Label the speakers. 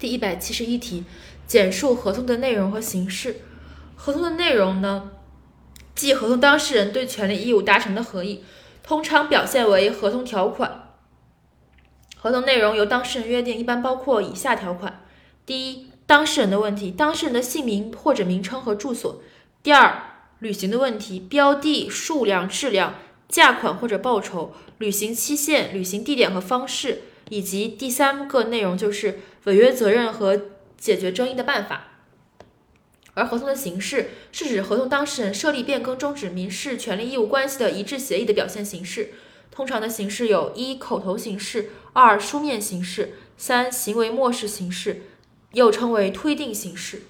Speaker 1: 第一百七十一题，简述合同的内容和形式。合同的内容呢，即合同当事人对权利义务达成的合意，通常表现为合同条款。合同内容由当事人约定，一般包括以下条款：第一，当事人的问题，当事人的姓名或者名称和住所；第二，履行的问题，标的、数量、质量、价款或者报酬、履行期限、履行地点和方式，以及第三个内容就是违约责任和解决争议的办法。而合同的形式是指合同当事人设立、变更、终止民事权利义务关系的一致协议的表现形式。通常的形式有：一、口头形式；二、书面形式；三、行为漠视形式，又称为推定形式。